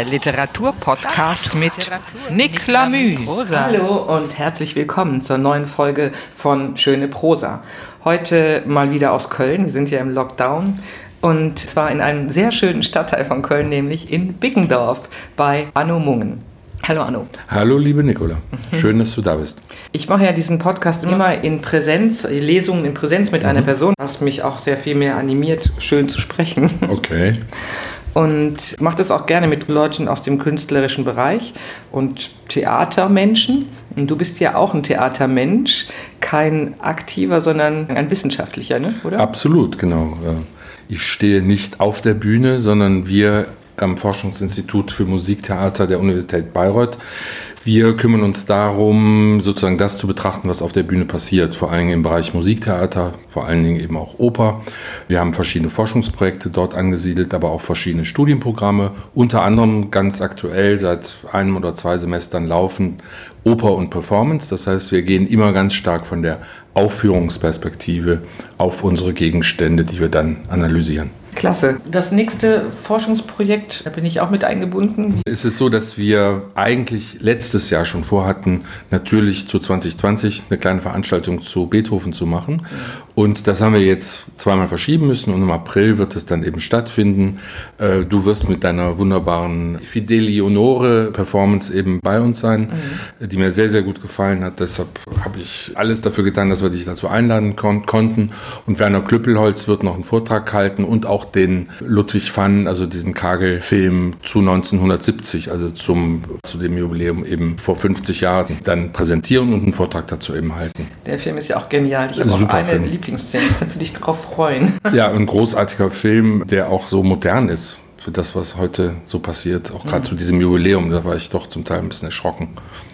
Der Literaturpodcast mit Nick Lamü. Hallo und herzlich willkommen zur neuen Folge von Schöne Prosa. Heute mal wieder aus Köln. Wir sind ja im Lockdown. Und zwar in einem sehr schönen Stadtteil von Köln, nämlich in Bickendorf bei Anno Mungen. Hallo Anno. Hallo liebe Nicola, schön, dass du da bist. Ich mache ja diesen Podcast immer in Präsenz, Lesungen in Präsenz mit einer Person, was mich auch sehr viel mehr animiert, schön zu sprechen. Okay. Und mache das auch gerne mit Leuten aus dem künstlerischen Bereich und Theatermenschen. Und du bist ja auch ein Theatermensch, kein aktiver, sondern ein wissenschaftlicher, ne? oder? Absolut, genau. Ich stehe nicht auf der Bühne, sondern wir am Forschungsinstitut für Musiktheater der Universität Bayreuth. Wir kümmern uns darum, sozusagen das zu betrachten, was auf der Bühne passiert, vor allen Dingen im Bereich Musiktheater, vor allen Dingen eben auch Oper. Wir haben verschiedene Forschungsprojekte dort angesiedelt, aber auch verschiedene Studienprogramme, unter anderem ganz aktuell seit einem oder zwei Semestern laufen Oper und Performance. Das heißt, wir gehen immer ganz stark von der Aufführungsperspektive auf unsere Gegenstände, die wir dann analysieren. Klasse. Das nächste Forschungsprojekt, da bin ich auch mit eingebunden. Es ist so, dass wir eigentlich letztes Jahr schon vorhatten, natürlich zu 2020 eine kleine Veranstaltung zu Beethoven zu machen. Und das haben wir jetzt zweimal verschieben müssen und im April wird es dann eben stattfinden. Äh, du wirst mit deiner wunderbaren Fidelionore Performance eben bei uns sein, mhm. die mir sehr, sehr gut gefallen hat. Deshalb habe ich alles dafür getan, dass wir dich dazu einladen kon konnten. Und Werner Klüppelholz wird noch einen Vortrag halten und auch den Ludwig van, also diesen Kagel-Film zu 1970, also zum, zu dem Jubiläum eben vor 50 Jahren, dann präsentieren und einen Vortrag dazu eben halten. Der Film ist ja auch genial. Ich habe auch eine Film. Lieblingsszene. Kannst du dich darauf freuen? Ja, ein großartiger Film, der auch so modern ist für das, was heute so passiert. Auch gerade mhm. zu diesem Jubiläum, da war ich doch zum Teil ein bisschen erschrocken.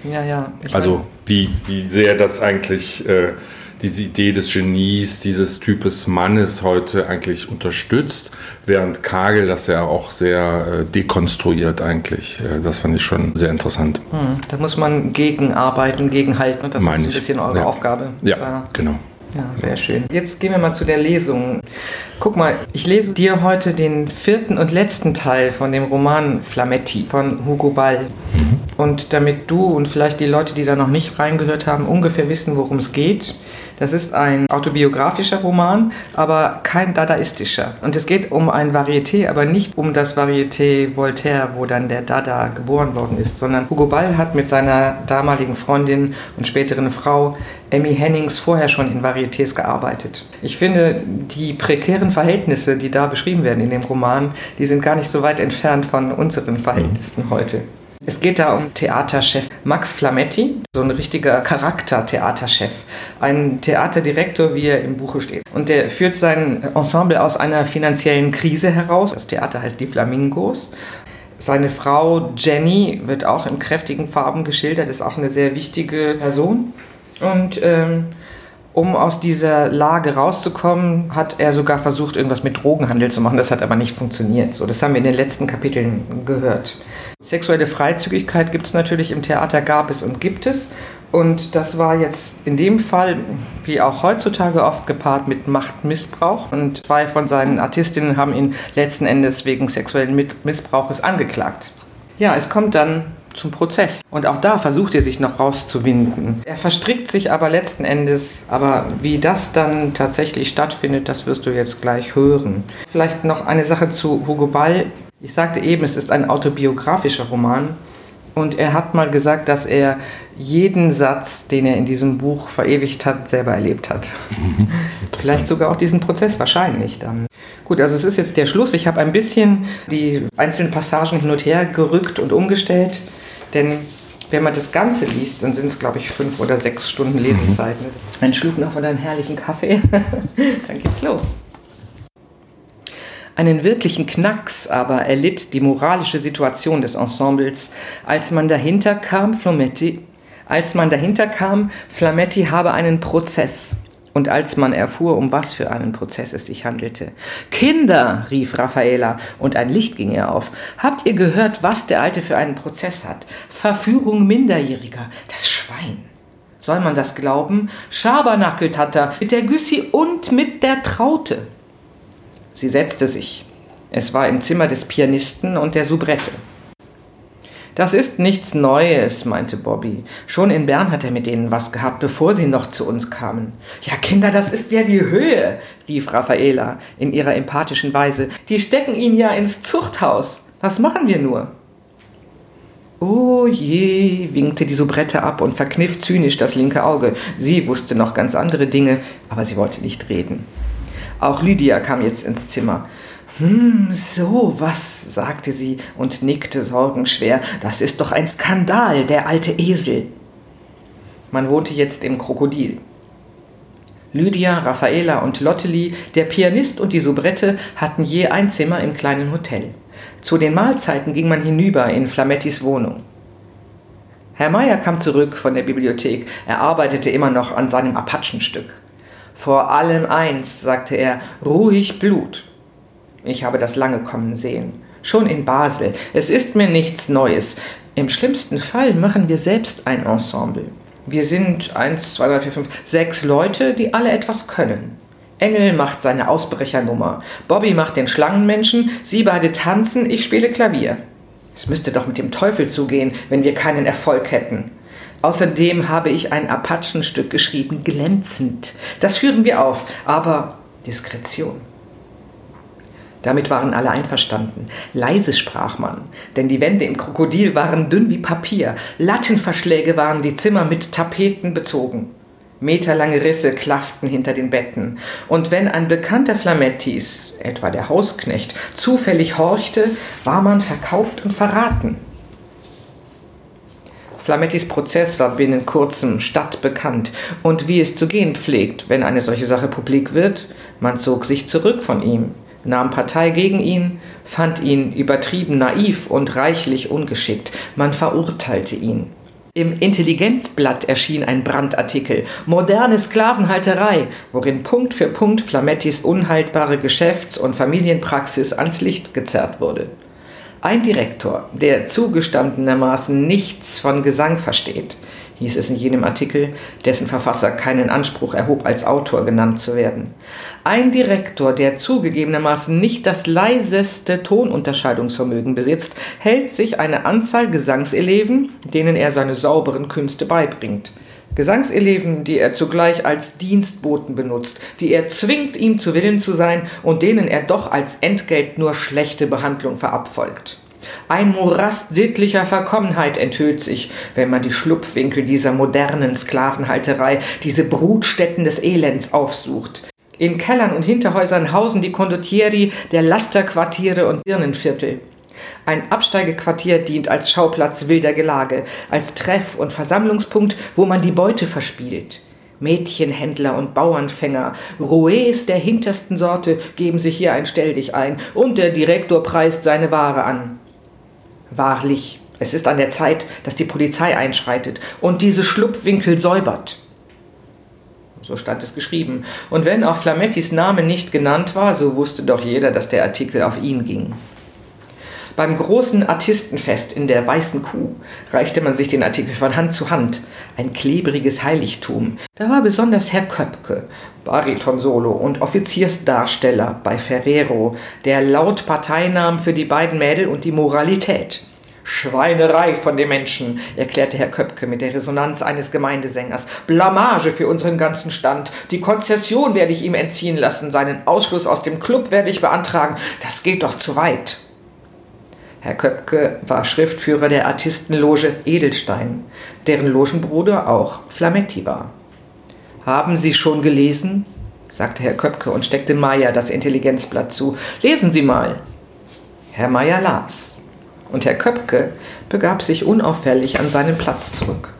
Ja, ja. also wie, wie sehr das eigentlich äh, diese Idee des Genies, dieses Types Mannes heute eigentlich unterstützt, während Kagel das ja auch sehr äh, dekonstruiert eigentlich. Äh, das fand ich schon sehr interessant. Hm, da muss man gegenarbeiten, gegenhalten. Das Meine ist ein bisschen eure ja. Aufgabe. Ja, da. genau. Ja, sehr schön. Jetzt gehen wir mal zu der Lesung. Guck mal, ich lese dir heute den vierten und letzten Teil von dem Roman Flametti von Hugo Ball. Mhm. Und damit du und vielleicht die Leute, die da noch nicht reingehört haben, ungefähr wissen, worum es geht, das ist ein autobiografischer Roman, aber kein dadaistischer. Und es geht um ein Varieté, aber nicht um das Varieté Voltaire, wo dann der Dada geboren worden ist, sondern Hugo Ball hat mit seiner damaligen Freundin und späteren Frau Emmy Hennings vorher schon in Varietés gearbeitet. Ich finde, die prekären Verhältnisse, die da beschrieben werden in dem Roman, die sind gar nicht so weit entfernt von unseren Verhältnissen mhm. heute. Es geht da um Theaterchef Max Flametti, so ein richtiger Charakter-Theaterchef. Ein Theaterdirektor, wie er im Buche steht. Und der führt sein Ensemble aus einer finanziellen Krise heraus. Das Theater heißt Die Flamingos. Seine Frau Jenny wird auch in kräftigen Farben geschildert, ist auch eine sehr wichtige Person. Und ähm, um aus dieser Lage rauszukommen, hat er sogar versucht, irgendwas mit Drogenhandel zu machen. Das hat aber nicht funktioniert. So, das haben wir in den letzten Kapiteln gehört. Sexuelle Freizügigkeit gibt es natürlich im Theater, gab es und gibt es. Und das war jetzt in dem Fall, wie auch heutzutage oft gepaart mit Machtmissbrauch. Und zwei von seinen Artistinnen haben ihn letzten Endes wegen sexuellen Missbrauches angeklagt. Ja, es kommt dann zum Prozess. Und auch da versucht er sich noch rauszuwinden. Er verstrickt sich aber letzten Endes, aber wie das dann tatsächlich stattfindet, das wirst du jetzt gleich hören. Vielleicht noch eine Sache zu Hugo Ball. Ich sagte eben, es ist ein autobiografischer Roman. Und er hat mal gesagt, dass er jeden Satz, den er in diesem Buch verewigt hat, selber erlebt hat. Mhm, Vielleicht sogar auch diesen Prozess, wahrscheinlich dann. Gut, also es ist jetzt der Schluss. Ich habe ein bisschen die einzelnen Passagen hin und her gerückt und umgestellt. Denn wenn man das Ganze liest, dann sind es, glaube ich, fünf oder sechs Stunden Lesezeit. Mhm. Ein Schluck noch von deinem herrlichen Kaffee, dann geht's los. Einen wirklichen Knacks aber erlitt die moralische Situation des Ensembles, als man dahinter kam, Flametti, als man dahinter kam, Flametti habe einen Prozess und als man erfuhr, um was für einen Prozess es sich handelte. Kinder, rief Raffaela, und ein Licht ging ihr auf. Habt ihr gehört, was der Alte für einen Prozess hat? Verführung Minderjähriger, das Schwein. Soll man das glauben? Schabernackelt hat er mit der Güssi und mit der Traute. Sie setzte sich. Es war im Zimmer des Pianisten und der Soubrette. Das ist nichts Neues, meinte Bobby. Schon in Bern hat er mit denen was gehabt, bevor sie noch zu uns kamen. Ja, Kinder, das ist ja die Höhe, rief Raffaela in ihrer empathischen Weise. Die stecken ihn ja ins Zuchthaus. Was machen wir nur? Oh je, winkte die Soubrette ab und verkniff zynisch das linke Auge. Sie wusste noch ganz andere Dinge, aber sie wollte nicht reden. Auch Lydia kam jetzt ins Zimmer. Hm, so was, sagte sie und nickte sorgenschwer. Das ist doch ein Skandal, der alte Esel. Man wohnte jetzt im Krokodil. Lydia, Raffaela und Lotteli, der Pianist und die Soubrette hatten je ein Zimmer im kleinen Hotel. Zu den Mahlzeiten ging man hinüber in Flamettis Wohnung. Herr Meier kam zurück von der Bibliothek. Er arbeitete immer noch an seinem Apachenstück. Vor allem eins, sagte er, ruhig Blut. Ich habe das lange kommen sehen. Schon in Basel. Es ist mir nichts Neues. Im schlimmsten Fall machen wir selbst ein Ensemble. Wir sind eins, zwei, drei, vier, fünf, sechs Leute, die alle etwas können. Engel macht seine Ausbrechernummer. Bobby macht den Schlangenmenschen. Sie beide tanzen. Ich spiele Klavier. Es müsste doch mit dem Teufel zugehen, wenn wir keinen Erfolg hätten. Außerdem habe ich ein Apachenstück geschrieben, glänzend. Das führen wir auf, aber Diskretion. Damit waren alle einverstanden. Leise sprach man, denn die Wände im Krokodil waren dünn wie Papier, Lattenverschläge waren die Zimmer mit Tapeten bezogen. Meterlange Risse klafften hinter den Betten, und wenn ein bekannter Flamettis, etwa der Hausknecht, zufällig horchte, war man verkauft und verraten. Flamettis Prozess war binnen kurzem stadtbekannt, und wie es zu gehen pflegt, wenn eine solche Sache publik wird, man zog sich zurück von ihm, nahm Partei gegen ihn, fand ihn übertrieben naiv und reichlich ungeschickt. Man verurteilte ihn. Im Intelligenzblatt erschien ein Brandartikel Moderne Sklavenhalterei, worin Punkt für Punkt Flamettis unhaltbare Geschäfts- und Familienpraxis ans Licht gezerrt wurde. Ein Direktor, der zugestandenermaßen nichts von Gesang versteht, hieß es in jenem Artikel, dessen Verfasser keinen Anspruch erhob, als Autor genannt zu werden. Ein Direktor, der zugegebenermaßen nicht das leiseste Tonunterscheidungsvermögen besitzt, hält sich eine Anzahl Gesangseleven, denen er seine sauberen Künste beibringt. Gesangseleven, die er zugleich als Dienstboten benutzt, die er zwingt, ihm zu Willen zu sein und denen er doch als Entgelt nur schlechte Behandlung verabfolgt. Ein Morast sittlicher Verkommenheit enthüllt sich, wenn man die Schlupfwinkel dieser modernen Sklavenhalterei, diese Brutstätten des Elends aufsucht. In Kellern und Hinterhäusern hausen die Condottieri der Lasterquartiere und Birnenviertel. Ein Absteigequartier dient als Schauplatz wilder Gelage, als Treff- und Versammlungspunkt, wo man die Beute verspielt. Mädchenhändler und Bauernfänger, Roués der hintersten Sorte geben sich hier ein Stelldich ein und der Direktor preist seine Ware an. Wahrlich, es ist an der Zeit, dass die Polizei einschreitet und diese Schlupfwinkel säubert. So stand es geschrieben. Und wenn auch Flamettis Name nicht genannt war, so wusste doch jeder, dass der Artikel auf ihn ging. Beim großen Artistenfest in der Weißen Kuh reichte man sich den Artikel von Hand zu Hand. Ein klebriges Heiligtum. Da war besonders Herr Köpke, Baritonsolo und Offiziersdarsteller bei Ferrero, der laut Partei für die beiden Mädel und die Moralität. Schweinerei von den Menschen, erklärte Herr Köpke mit der Resonanz eines Gemeindesängers. Blamage für unseren ganzen Stand. Die Konzession werde ich ihm entziehen lassen, seinen Ausschluss aus dem Club werde ich beantragen. Das geht doch zu weit. Herr Köpke war Schriftführer der Artistenloge Edelstein, deren Logenbruder auch Flametti war. Haben Sie schon gelesen? sagte Herr Köpke und steckte Meier das Intelligenzblatt zu. Lesen Sie mal. Herr Meier las, und Herr Köpke begab sich unauffällig an seinen Platz zurück.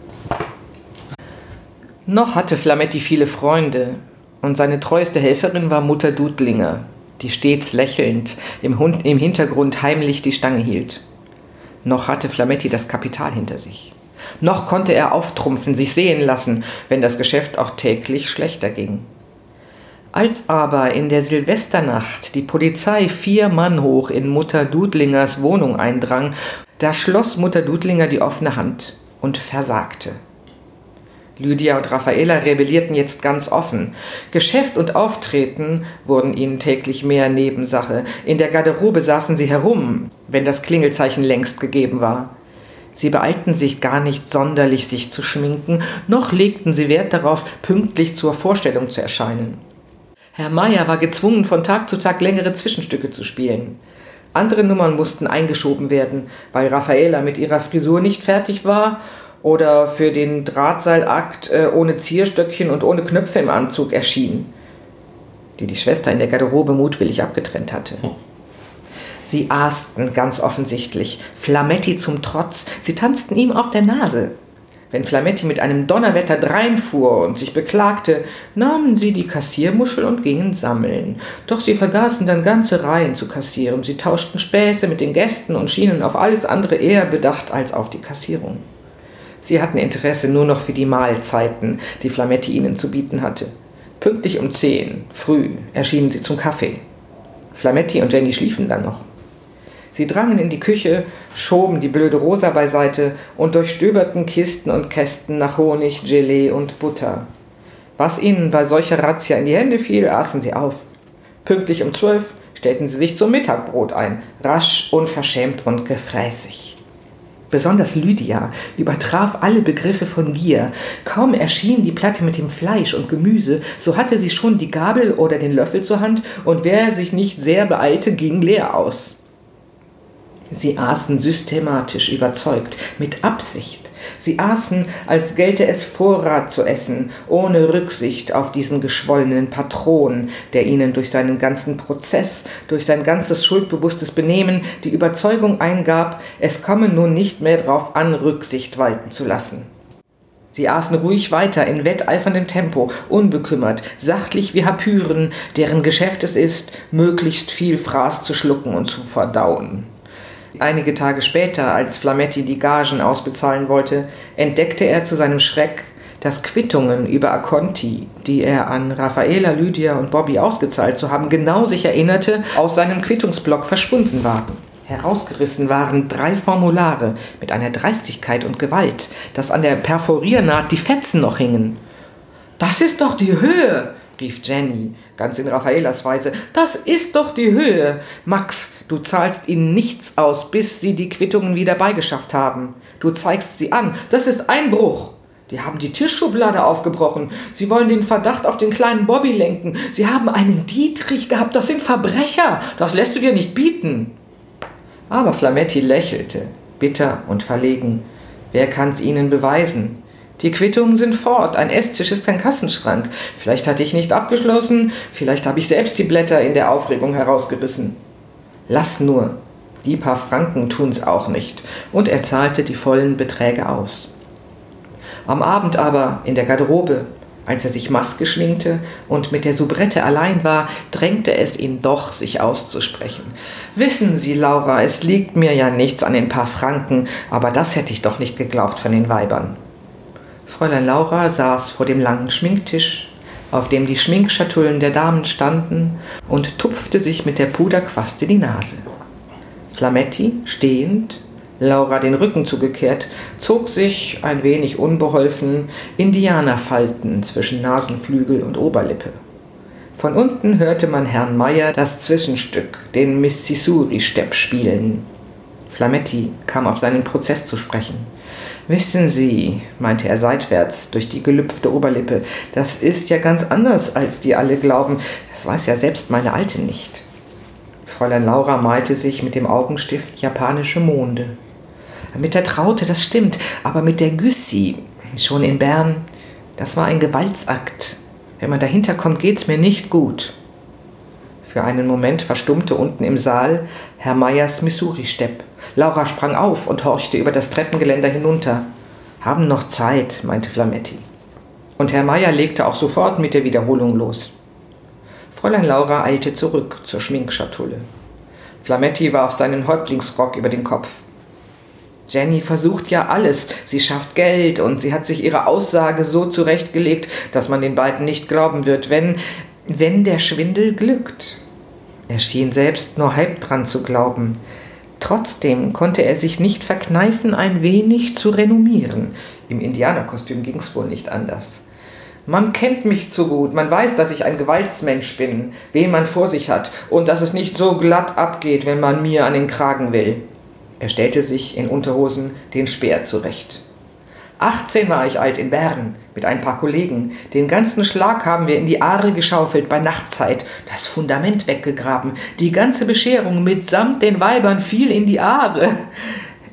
Noch hatte Flametti viele Freunde, und seine treueste Helferin war Mutter Dudlinger, die stets lächelnd im, Hund, im Hintergrund heimlich die Stange hielt. Noch hatte Flametti das Kapital hinter sich. Noch konnte er auftrumpfen, sich sehen lassen, wenn das Geschäft auch täglich schlechter ging. Als aber in der Silvesternacht die Polizei vier Mann hoch in Mutter Dudlingers Wohnung eindrang, da schloss Mutter Dudlinger die offene Hand und versagte. Lydia und Raffaela rebellierten jetzt ganz offen. Geschäft und Auftreten wurden ihnen täglich mehr Nebensache. In der Garderobe saßen sie herum, wenn das Klingelzeichen längst gegeben war. Sie beeilten sich gar nicht sonderlich, sich zu schminken, noch legten sie Wert darauf, pünktlich zur Vorstellung zu erscheinen. Herr Meyer war gezwungen, von Tag zu Tag längere Zwischenstücke zu spielen. Andere Nummern mussten eingeschoben werden, weil Raffaela mit ihrer Frisur nicht fertig war oder für den Drahtseilakt äh, ohne Zierstöckchen und ohne Knöpfe im Anzug erschien, die die Schwester in der Garderobe mutwillig abgetrennt hatte. Hm. Sie aasten ganz offensichtlich, Flametti zum Trotz, sie tanzten ihm auf der Nase. Wenn Flametti mit einem Donnerwetter dreinfuhr und sich beklagte, nahmen sie die Kassiermuschel und gingen sammeln. Doch sie vergaßen dann ganze Reihen zu kassieren. Sie tauschten Späße mit den Gästen und schienen auf alles andere eher bedacht als auf die Kassierung. Sie hatten Interesse nur noch für die Mahlzeiten, die Flametti ihnen zu bieten hatte. Pünktlich um zehn, früh, erschienen sie zum Kaffee. Flametti und Jenny schliefen dann noch. Sie drangen in die Küche, schoben die blöde Rosa beiseite und durchstöberten Kisten und Kästen nach Honig, Gelee und Butter. Was ihnen bei solcher Razzia in die Hände fiel, aßen sie auf. Pünktlich um zwölf stellten sie sich zum Mittagbrot ein, rasch, unverschämt und gefräßig. Besonders Lydia übertraf alle Begriffe von Gier. Kaum erschien die Platte mit dem Fleisch und Gemüse, so hatte sie schon die Gabel oder den Löffel zur Hand, und wer sich nicht sehr beeilte, ging leer aus. Sie aßen systematisch überzeugt, mit Absicht, Sie aßen, als gelte es Vorrat zu essen, ohne Rücksicht auf diesen geschwollenen Patron, der ihnen durch seinen ganzen Prozess, durch sein ganzes schuldbewusstes Benehmen die Überzeugung eingab, es komme nun nicht mehr darauf an, Rücksicht walten zu lassen. Sie aßen ruhig weiter in wetteiferndem Tempo, unbekümmert, sachlich wie Hapyren, deren Geschäft es ist, möglichst viel Fraß zu schlucken und zu verdauen. Einige Tage später, als Flametti die Gagen ausbezahlen wollte, entdeckte er zu seinem Schreck, dass Quittungen über Aconti, die er an Raffaela, Lydia und Bobby ausgezahlt zu haben, genau sich erinnerte, aus seinem Quittungsblock verschwunden waren. Herausgerissen waren drei Formulare mit einer Dreistigkeit und Gewalt, dass an der Perforiernaht die Fetzen noch hingen. Das ist doch die Höhe, rief Jenny, ganz in Raffaelas Weise. Das ist doch die Höhe. Max, du zahlst ihnen nichts aus, bis sie die Quittungen wieder beigeschafft haben. Du zeigst sie an. Das ist Einbruch. Die haben die Tischschublade aufgebrochen. Sie wollen den Verdacht auf den kleinen Bobby lenken. Sie haben einen Dietrich gehabt. Das sind Verbrecher. Das lässt du dir nicht bieten. Aber Flametti lächelte, bitter und verlegen. Wer kann's ihnen beweisen? Die Quittungen sind fort. Ein Esstisch ist kein Kassenschrank. Vielleicht hatte ich nicht abgeschlossen, vielleicht habe ich selbst die Blätter in der Aufregung herausgerissen. Lass nur. Die paar Franken tun's auch nicht. Und er zahlte die vollen Beträge aus. Am Abend aber, in der Garderobe, als er sich Maske schminkte und mit der Soubrette allein war, drängte es ihn doch, sich auszusprechen. Wissen Sie, Laura, es liegt mir ja nichts an den paar Franken, aber das hätte ich doch nicht geglaubt von den Weibern. Fräulein Laura saß vor dem langen Schminktisch, auf dem die Schminkschatullen der Damen standen, und tupfte sich mit der Puderquaste die Nase. Flametti, stehend, Laura den Rücken zugekehrt, zog sich, ein wenig unbeholfen, Indianerfalten zwischen Nasenflügel und Oberlippe. Von unten hörte man Herrn Meyer das Zwischenstück, den Mississuri-Stepp spielen. Flametti kam auf seinen Prozess zu sprechen. Wissen Sie, meinte er seitwärts durch die gelüpfte Oberlippe, das ist ja ganz anders, als die alle glauben. Das weiß ja selbst meine Alte nicht. Fräulein Laura malte sich mit dem Augenstift japanische Monde. Mit der Traute, das stimmt, aber mit der Güssi, schon in Bern, das war ein Gewaltsakt. Wenn man dahinter kommt, geht's mir nicht gut. Für einen Moment verstummte unten im Saal Herr Meyers Missouri-Stepp. Laura sprang auf und horchte über das Treppengeländer hinunter. Haben noch Zeit, meinte Flametti. Und Herr Meyer legte auch sofort mit der Wiederholung los. Fräulein Laura eilte zurück zur Schminkschatulle. Flametti warf seinen Häuptlingsrock über den Kopf. Jenny versucht ja alles. Sie schafft Geld und sie hat sich ihre Aussage so zurechtgelegt, dass man den beiden nicht glauben wird, wenn, wenn der Schwindel glückt. Er schien selbst nur halb dran zu glauben. Trotzdem konnte er sich nicht verkneifen, ein wenig zu renommieren. Im Indianerkostüm ging es wohl nicht anders. Man kennt mich zu gut, man weiß, dass ich ein Gewaltsmensch bin, wen man vor sich hat und dass es nicht so glatt abgeht, wenn man mir an den Kragen will. Er stellte sich in Unterhosen den Speer zurecht. 18 war ich alt in Bern mit ein paar Kollegen. Den ganzen Schlag haben wir in die Aare geschaufelt bei Nachtzeit, das Fundament weggegraben. Die ganze Bescherung mitsamt den Weibern fiel in die Aare.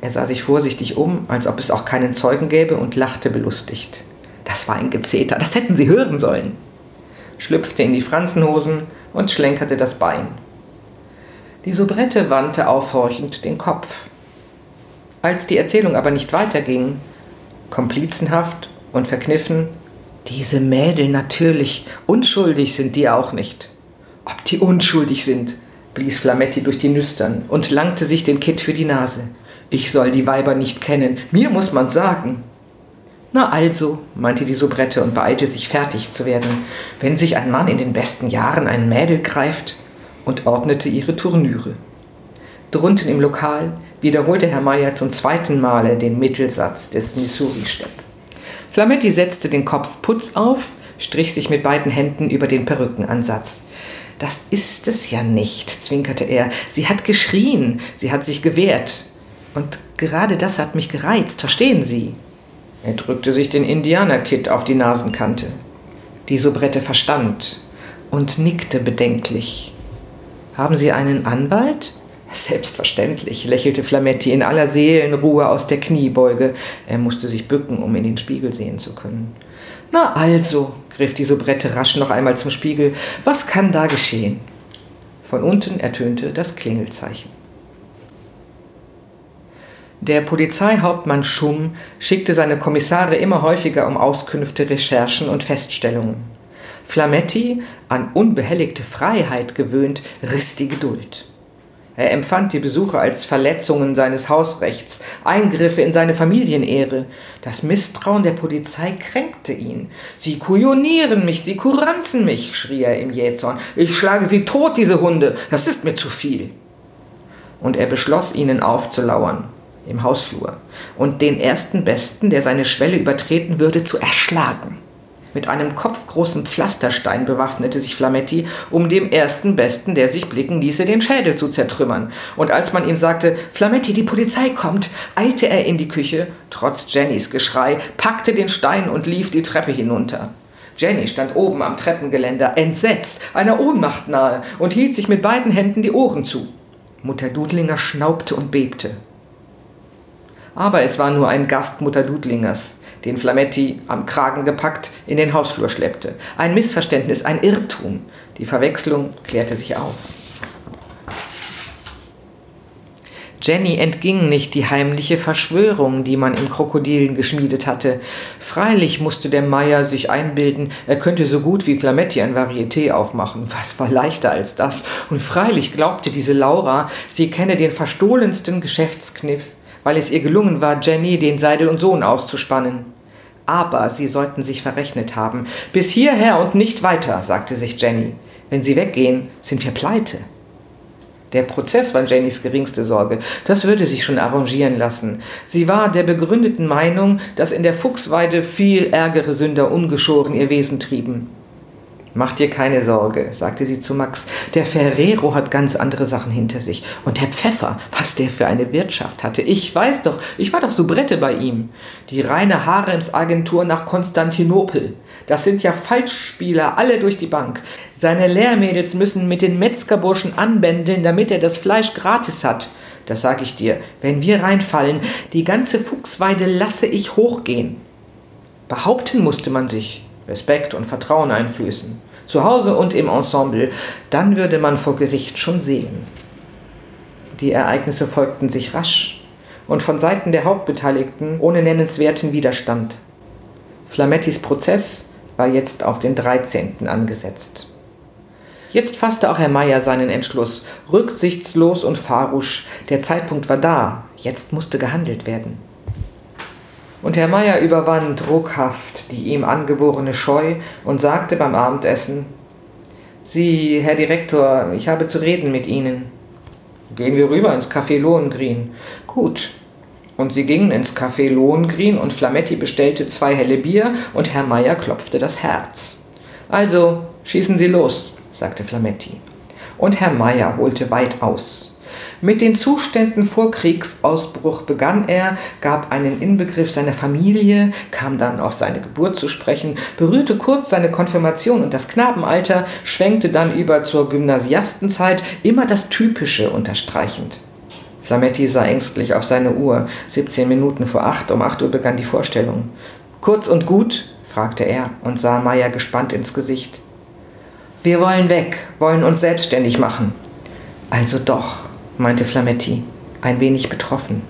Er sah sich vorsichtig um, als ob es auch keinen Zeugen gäbe, und lachte belustigt. Das war ein Gezeter, das hätten Sie hören sollen. Schlüpfte in die Franzenhosen und schlenkerte das Bein. Die Soubrette wandte aufhorchend den Kopf. Als die Erzählung aber nicht weiterging, komplizenhaft und verkniffen, diese Mädel natürlich, unschuldig sind die auch nicht. Ob die unschuldig sind, blies Flametti durch die Nüstern und langte sich den Kitt für die Nase. Ich soll die Weiber nicht kennen, mir muss man sagen. Na also, meinte die Soubrette und beeilte sich fertig zu werden, wenn sich ein Mann in den besten Jahren ein Mädel greift und ordnete ihre Tournüre. Drunten im Lokal wiederholte Herr Meier zum zweiten Male den Mittelsatz des Missouri-Stepp. Flametti setzte den Kopf putz auf, strich sich mit beiden Händen über den Perückenansatz. Das ist es ja nicht, zwinkerte er. Sie hat geschrien, sie hat sich gewehrt. Und gerade das hat mich gereizt, verstehen Sie? Er drückte sich den Indianerkitt auf die Nasenkante. Die Soubrette verstand und nickte bedenklich. Haben Sie einen Anwalt? Selbstverständlich, lächelte Flametti in aller Seelenruhe aus der Kniebeuge. Er musste sich bücken, um in den Spiegel sehen zu können. Na also, griff die Soubrette rasch noch einmal zum Spiegel, was kann da geschehen? Von unten ertönte das Klingelzeichen. Der Polizeihauptmann Schumm schickte seine Kommissare immer häufiger um Auskünfte, Recherchen und Feststellungen. Flametti, an unbehelligte Freiheit gewöhnt, riss die Geduld. Er empfand die Besuche als Verletzungen seines Hausrechts, Eingriffe in seine Familienehre. Das Misstrauen der Polizei kränkte ihn. Sie kujonieren mich, sie kuranzen mich, schrie er im Jähzorn. Ich schlage sie tot, diese Hunde. Das ist mir zu viel. Und er beschloss, ihnen aufzulauern im Hausflur und den ersten Besten, der seine Schwelle übertreten würde, zu erschlagen. Mit einem kopfgroßen Pflasterstein bewaffnete sich Flametti, um dem ersten Besten, der sich blicken ließe, den Schädel zu zertrümmern. Und als man ihm sagte, Flametti, die Polizei kommt, eilte er in die Küche, trotz Jennys Geschrei, packte den Stein und lief die Treppe hinunter. Jenny stand oben am Treppengeländer, entsetzt, einer Ohnmacht nahe, und hielt sich mit beiden Händen die Ohren zu. Mutter Dudlinger schnaubte und bebte. Aber es war nur ein Gast Mutter Dudlingers, den Flametti am Kragen gepackt in den Hausflur schleppte. Ein Missverständnis, ein Irrtum. Die Verwechslung klärte sich auf. Jenny entging nicht die heimliche Verschwörung, die man im Krokodilen geschmiedet hatte. Freilich musste der Meier sich einbilden, er könnte so gut wie Flametti ein Varieté aufmachen. Was war leichter als das? Und freilich glaubte diese Laura, sie kenne den verstohlensten Geschäftskniff, weil es ihr gelungen war, Jenny den Seidel und Sohn auszuspannen. Aber sie sollten sich verrechnet haben. Bis hierher und nicht weiter, sagte sich Jenny. Wenn sie weggehen, sind wir pleite. Der Prozess war Jennys geringste Sorge. Das würde sich schon arrangieren lassen. Sie war der begründeten Meinung, dass in der Fuchsweide viel ärgere Sünder ungeschoren ihr Wesen trieben. Mach dir keine Sorge, sagte sie zu Max. Der Ferrero hat ganz andere Sachen hinter sich. Und Herr Pfeffer, was der für eine Wirtschaft hatte. Ich weiß doch, ich war doch Soubrette bei ihm. Die reine Haremsagentur nach Konstantinopel. Das sind ja Falschspieler, alle durch die Bank. Seine Lehrmädels müssen mit den Metzgerburschen anbändeln, damit er das Fleisch gratis hat. Das sag ich dir. Wenn wir reinfallen, die ganze Fuchsweide lasse ich hochgehen. Behaupten musste man sich. Respekt und Vertrauen einflößen, zu Hause und im Ensemble, dann würde man vor Gericht schon sehen. Die Ereignisse folgten sich rasch und von Seiten der Hauptbeteiligten ohne nennenswerten Widerstand. Flamettis Prozess war jetzt auf den 13. angesetzt. Jetzt fasste auch Herr Meier seinen Entschluss, rücksichtslos und fahrusch. Der Zeitpunkt war da, jetzt musste gehandelt werden. Und Herr Meier überwand ruckhaft die ihm angeborene Scheu und sagte beim Abendessen, Sie, Herr Direktor, ich habe zu reden mit Ihnen. Gehen wir rüber ins Café Lohengrin. Gut. Und sie gingen ins Café Lohengrin und Flametti bestellte zwei helle Bier und Herr Meier klopfte das Herz. Also, schießen Sie los, sagte Flametti. Und Herr Meier holte weit aus. Mit den Zuständen vor Kriegsausbruch begann er, gab einen Inbegriff seiner Familie, kam dann auf seine Geburt zu sprechen, berührte kurz seine Konfirmation und das Knabenalter, schwenkte dann über zur Gymnasiastenzeit, immer das Typische unterstreichend. Flametti sah ängstlich auf seine Uhr. 17 Minuten vor acht, um acht Uhr begann die Vorstellung. Kurz und gut? fragte er und sah Meier gespannt ins Gesicht. Wir wollen weg, wollen uns selbstständig machen. Also doch, meinte Flametti, ein wenig betroffen.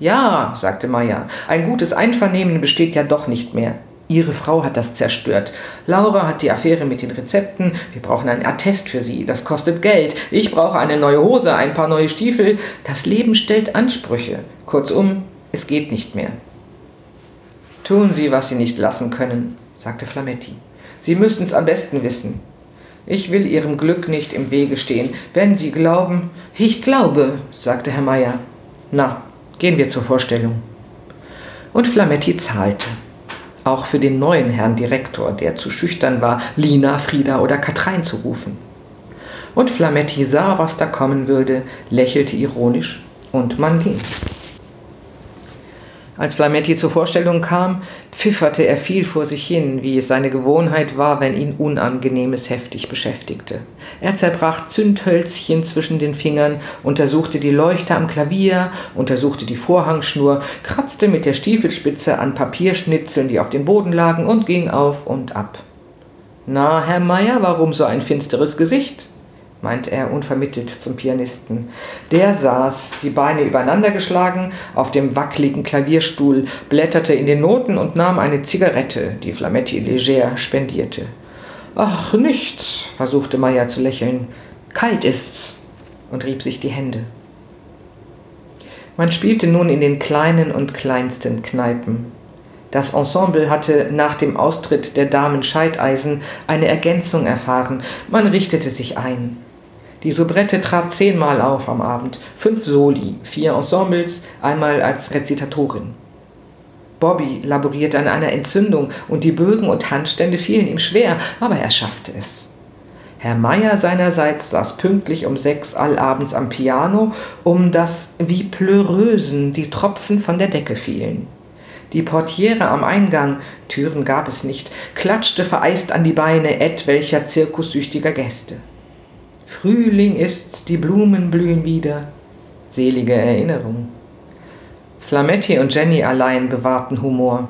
Ja, sagte Meier, ein gutes Einvernehmen besteht ja doch nicht mehr. Ihre Frau hat das zerstört. Laura hat die Affäre mit den Rezepten. Wir brauchen ein Attest für sie. Das kostet Geld. Ich brauche eine neue Hose, ein paar neue Stiefel. Das Leben stellt Ansprüche. Kurzum, es geht nicht mehr. Tun Sie, was Sie nicht lassen können, sagte Flametti. Sie müssen es am besten wissen. Ich will Ihrem Glück nicht im Wege stehen. Wenn Sie glauben. Ich glaube, sagte Herr Meier. Na, gehen wir zur Vorstellung. Und Flametti zahlte. Auch für den neuen Herrn Direktor, der zu schüchtern war, Lina, Frieda oder Katrein zu rufen. Und Flametti sah, was da kommen würde, lächelte ironisch und man ging. Als Flametti zur Vorstellung kam, pfifferte er viel vor sich hin, wie es seine Gewohnheit war, wenn ihn Unangenehmes heftig beschäftigte. Er zerbrach Zündhölzchen zwischen den Fingern, untersuchte die Leuchte am Klavier, untersuchte die Vorhangschnur, kratzte mit der Stiefelspitze an Papierschnitzeln, die auf dem Boden lagen, und ging auf und ab. Na, Herr Meier, warum so ein finsteres Gesicht? Meinte er unvermittelt zum Pianisten. Der saß, die Beine übereinander geschlagen, auf dem wackeligen Klavierstuhl, blätterte in den Noten und nahm eine Zigarette, die Flametti leger spendierte. Ach, nichts, versuchte Meier zu lächeln. Kalt ist's und rieb sich die Hände. Man spielte nun in den kleinen und kleinsten Kneipen. Das Ensemble hatte nach dem Austritt der Damen Scheideisen eine Ergänzung erfahren. Man richtete sich ein. Die Soubrette trat zehnmal auf am Abend, fünf Soli, vier Ensembles, einmal als Rezitatorin. Bobby laborierte an einer Entzündung und die Bögen und Handstände fielen ihm schwer, aber er schaffte es. Herr Meier seinerseits saß pünktlich um sechs allabends am Piano, um das wie Pleureusen die Tropfen von der Decke fielen. Die Portiere am Eingang, Türen gab es nicht, klatschte vereist an die Beine etwelcher zirkussüchtiger Gäste. Frühling ist's, die Blumen blühen wieder. Selige Erinnerung. Flametti und Jenny allein bewahrten Humor.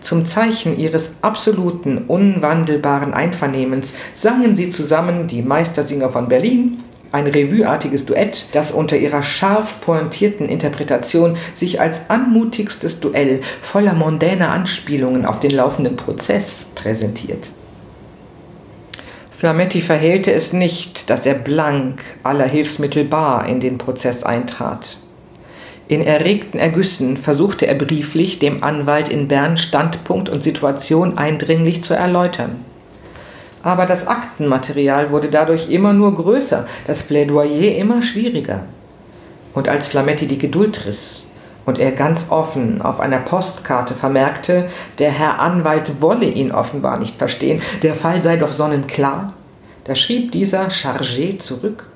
Zum Zeichen ihres absoluten, unwandelbaren Einvernehmens sangen sie zusammen die Meistersinger von Berlin, ein revueartiges Duett, das unter ihrer scharf pointierten Interpretation sich als anmutigstes Duell voller mondäner Anspielungen auf den laufenden Prozess präsentiert. Flametti verhehlte es nicht, dass er blank aller Hilfsmittel bar in den Prozess eintrat. In erregten Ergüssen versuchte er brieflich, dem Anwalt in Bern Standpunkt und Situation eindringlich zu erläutern. Aber das Aktenmaterial wurde dadurch immer nur größer, das Plädoyer immer schwieriger. Und als Flametti die Geduld riss und er ganz offen auf einer Postkarte vermerkte, der Herr Anwalt wolle ihn offenbar nicht verstehen, der Fall sei doch sonnenklar. Da schrieb dieser Chargé zurück,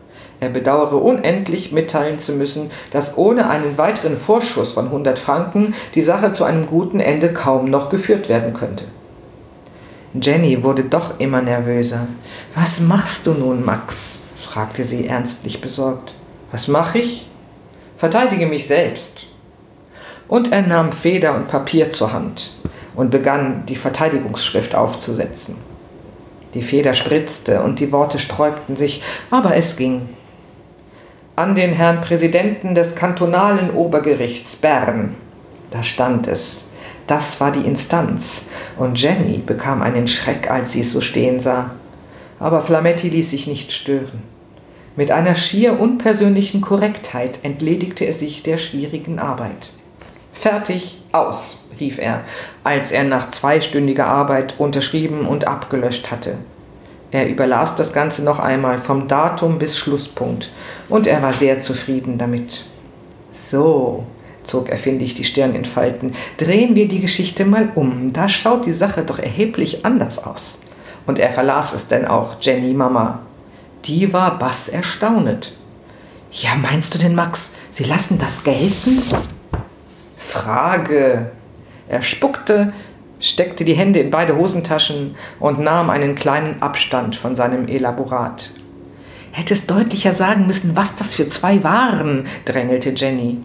er bedauere unendlich mitteilen zu müssen, dass ohne einen weiteren Vorschuss von 100 Franken die Sache zu einem guten Ende kaum noch geführt werden könnte. Jenny wurde doch immer nervöser. Was machst du nun, Max? fragte sie ernstlich besorgt. Was mach ich? Verteidige mich selbst und er nahm Feder und Papier zur Hand und begann die Verteidigungsschrift aufzusetzen. Die Feder spritzte und die Worte sträubten sich, aber es ging. An den Herrn Präsidenten des kantonalen Obergerichts Bern. Da stand es. Das war die Instanz, und Jenny bekam einen Schreck, als sie es so stehen sah. Aber Flametti ließ sich nicht stören. Mit einer schier unpersönlichen Korrektheit entledigte er sich der schwierigen Arbeit. Fertig, aus, rief er, als er nach zweistündiger Arbeit unterschrieben und abgelöscht hatte. Er überlas das Ganze noch einmal vom Datum bis Schlusspunkt und er war sehr zufrieden damit. So, zog er findig die Stirn in Falten, drehen wir die Geschichte mal um. Da schaut die Sache doch erheblich anders aus. Und er verlas es denn auch, Jenny Mama. Die war bass erstaunet. Ja, meinst du denn, Max, Sie lassen das gelten? Frage. Er spuckte, steckte die Hände in beide Hosentaschen und nahm einen kleinen Abstand von seinem Elaborat. Hättest deutlicher sagen müssen, was das für zwei waren, drängelte Jenny.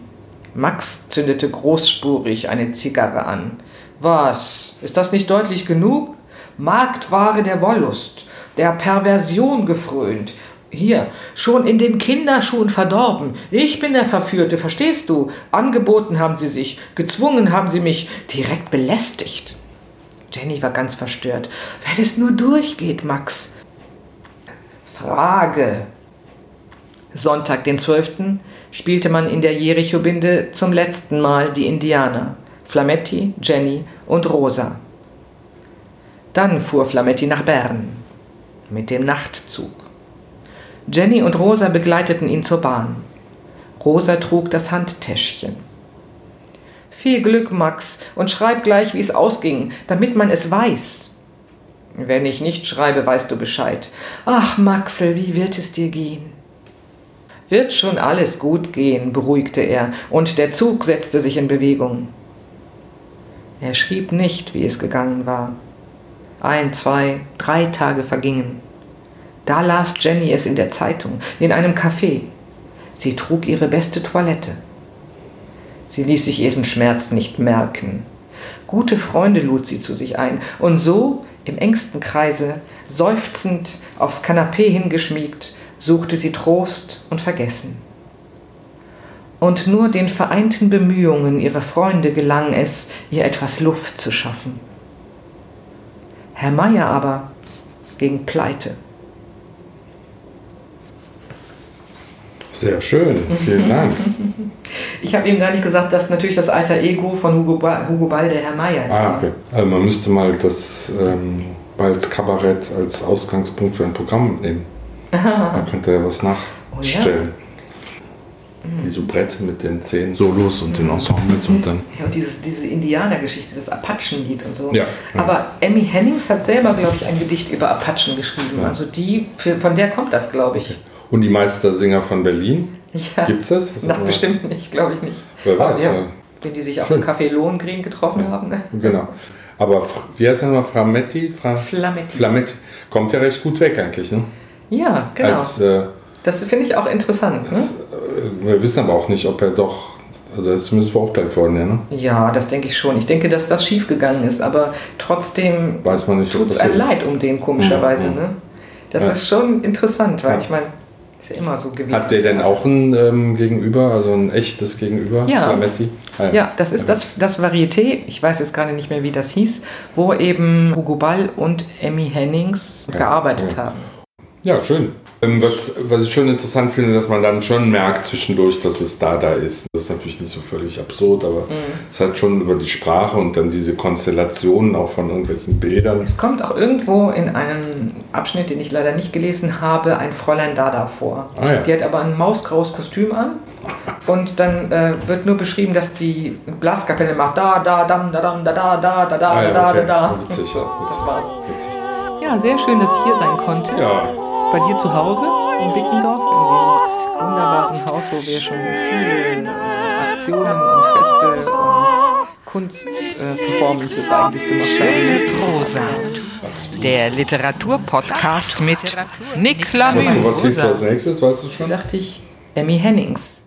Max zündete großspurig eine Zigarre an. Was? Ist das nicht deutlich genug? Marktware der Wollust, der Perversion gefrönt. Hier, schon in den Kinderschuhen verdorben. Ich bin der Verführte, verstehst du? Angeboten haben sie sich, gezwungen haben sie mich, direkt belästigt. Jenny war ganz verstört. Wenn es nur durchgeht, Max. Frage. Sonntag, den 12. spielte man in der Jericho-Binde zum letzten Mal die Indianer. Flametti, Jenny und Rosa. Dann fuhr Flametti nach Bern mit dem Nachtzug. Jenny und Rosa begleiteten ihn zur Bahn. Rosa trug das Handtäschchen. Viel Glück, Max, und schreib gleich, wie es ausging, damit man es weiß. Wenn ich nicht schreibe, weißt du Bescheid. Ach, Maxel, wie wird es dir gehen? Wird schon alles gut gehen, beruhigte er, und der Zug setzte sich in Bewegung. Er schrieb nicht, wie es gegangen war. Ein, zwei, drei Tage vergingen. Da las Jenny es in der Zeitung, in einem Café. Sie trug ihre beste Toilette. Sie ließ sich ihren Schmerz nicht merken. Gute Freunde lud sie zu sich ein, und so, im engsten Kreise, seufzend, aufs Kanapee hingeschmiegt, suchte sie Trost und Vergessen. Und nur den vereinten Bemühungen ihrer Freunde gelang es, ihr etwas Luft zu schaffen. Herr Meier aber ging pleite. Sehr schön, vielen Dank. Ich habe ihm gar nicht gesagt, dass natürlich das alter Ego von Hugo, ba Hugo Ball der Herr Meier ist. Ah, okay. Also man müsste mal das ähm, Balls Kabarett als Ausgangspunkt für ein Programm nehmen. Man könnte ja was nachstellen. Oh, ja? Die Soubrette mit den zehn Solos und den Ensembles und dann. Ja, und dieses, diese Indianergeschichte, das Apachenlied und so. Ja, ja. Aber Emmy Hennings hat selber, glaube ich, ein Gedicht über Apachen geschrieben. Ja. Also die, für, von der kommt das, glaube ich. Und die Meistersinger von Berlin. Ja. Gibt's das? das Na, bestimmt nicht, glaube ich nicht. Wer weiß, ja, ja. wenn die sich auf dem Café Lohengrin getroffen haben. Ne? Genau. Aber wie heißt er nochmal? Frametti? Fra Flametti. Flametti. Kommt ja recht gut weg eigentlich, ne? Ja, genau. Als, äh, das finde ich auch interessant. Ne? als, äh, wir wissen aber auch nicht, ob er doch. Also er ist zumindest verurteilt worden, ja, ne? Ja, das denke ich schon. Ich denke, dass das schiefgegangen ist, aber trotzdem tut es einem leid um den, komischerweise. Mhm. Ne? Das Ja. ist schon interessant, weil Ja. ich meine, ist ja immer so gewesen. Hat der denn auch ein ähm, Gegenüber, also ein echtes Gegenüber? Ja. Flametti? Ah, Ja, das ist das, das Varieté, ich weiß jetzt gerade nicht mehr, wie das hieß, wo eben Hugo Ball und Emmy Hennings Ja, gearbeitet ja. haben. Ja, schön. Ähm, Was, was ich schon interessant finde, dass man dann schon merkt zwischendurch, dass es da da ist. Das ist natürlich nicht so völlig absurd, aber es hat schon über die Sprache und dann diese Konstellationen auch von irgendwelchen Bildern. Es kommt auch irgendwo in einem Abschnitt, den ich leider nicht gelesen habe, ein Fräulein Dada vor. Ah, ja. Die hat aber ein mausgraues Kostüm an und dann äh, wird nur beschrieben, dass die Blaskapelle macht da, da, dam, da, dam, da, da, da, da, da, Ah, ja, da, okay. da, da. Witzig, ja. Das Witzig. war's. Witzig. Ja, sehr schön, dass ich hier sein konnte. Ja, Bei dir zu Hause in Bickendorf, in dem wunderbaren Haus, wo wir schon viele Aktionen und Feste und Kunstperformances eigentlich gemacht haben. Prosa. Der Literaturpodcast mit Nick was, Lamü. was du als nächstes, weißt du schon? Da dachte ich, Emmy Hennings.